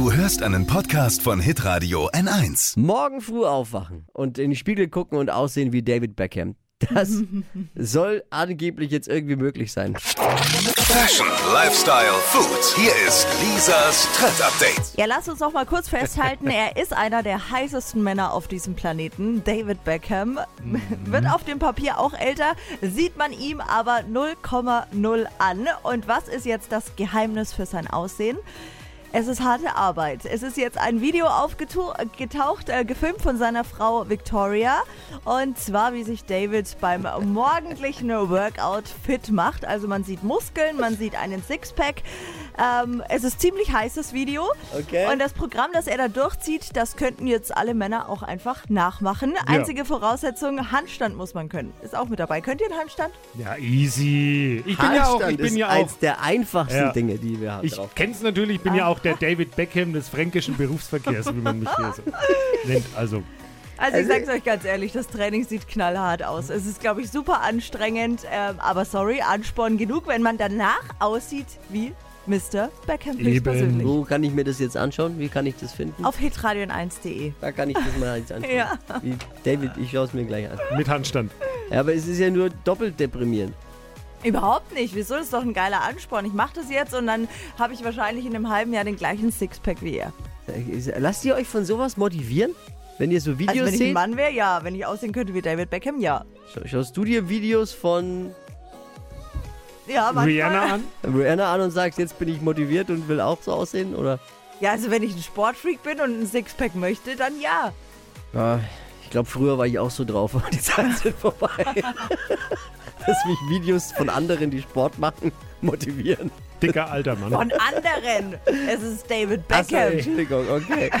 Du hörst einen Podcast von Hitradio N1. Morgen früh aufwachen und in den Spiegel gucken und aussehen wie David Beckham. Das soll angeblich jetzt irgendwie möglich sein. Fashion, Lifestyle, Food. Hier ist Lisas Trend Update. Ja, lass uns noch mal kurz festhalten, er ist einer der heißesten Männer auf diesem Planeten. David Beckham wird auf dem Papier auch älter, sieht man ihm aber 0,0 an. Und was ist jetzt das Geheimnis für sein Aussehen? Es ist harte Arbeit. Es ist jetzt ein Video aufgetaucht, äh, gefilmt von seiner Frau Victoria. Und zwar, wie sich David beim morgendlichen Workout fit macht. Also man sieht Muskeln, man sieht einen Sixpack. Ähm, es ist ziemlich heißes Video. Okay. Und das Programm, das er da durchzieht, das könnten jetzt alle Männer auch einfach nachmachen. Einzige Voraussetzung, Handstand muss man können. Ist auch mit dabei. Könnt ihr einen Handstand? Ja, easy. Ich bin ja auch, ich Handstand bin ist ja auch. eins der einfachsten Ja. Dinge, die wir haben. Ich drauf. kenn's natürlich, ich bin ja auch der David Beckham des fränkischen Berufsverkehrs, wie man mich hier so nennt. Also, Also ich Also- sag's euch ganz ehrlich, das Training sieht knallhart aus. Es ist, glaube ich, super anstrengend. Ähm, aber sorry, Ansporn genug, wenn man danach aussieht wie Mr. Beckham Eben. höchstpersönlich. Wo kann ich mir das jetzt anschauen? Wie kann ich das finden? Auf hitradion1.de. Da kann ich das mal jetzt anschauen. Ja. Wie David, ich schaue es mir gleich an. mit Handstand. Ja, aber es ist ja nur doppelt deprimierend. Überhaupt nicht. Wieso? Das ist doch ein geiler Ansporn. Ich mache das jetzt und dann habe ich wahrscheinlich in einem halben Jahr den gleichen Sixpack wie er. Lasst ihr euch von sowas motivieren? Wenn ihr so Also Videos wenn ich ein? Mann wäre, ja. Wenn ich aussehen könnte wie David Beckham, ja. Schau- Schaust du dir Videos von Ja. Rihanna an? Rihanna an und sagst, jetzt bin ich motiviert und will auch so aussehen? Oder? Ja, also wenn ich ein Sportfreak bin und ein Sixpack möchte, dann ja. Ja, ich glaube, früher war ich auch so drauf, aber die Zeiten sind vorbei. Dass mich Videos von anderen, die Sport machen, motivieren. Dicker alter Mann. Von anderen. Es ist David Beckham. Entschuldigung, okay.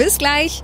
Bis gleich.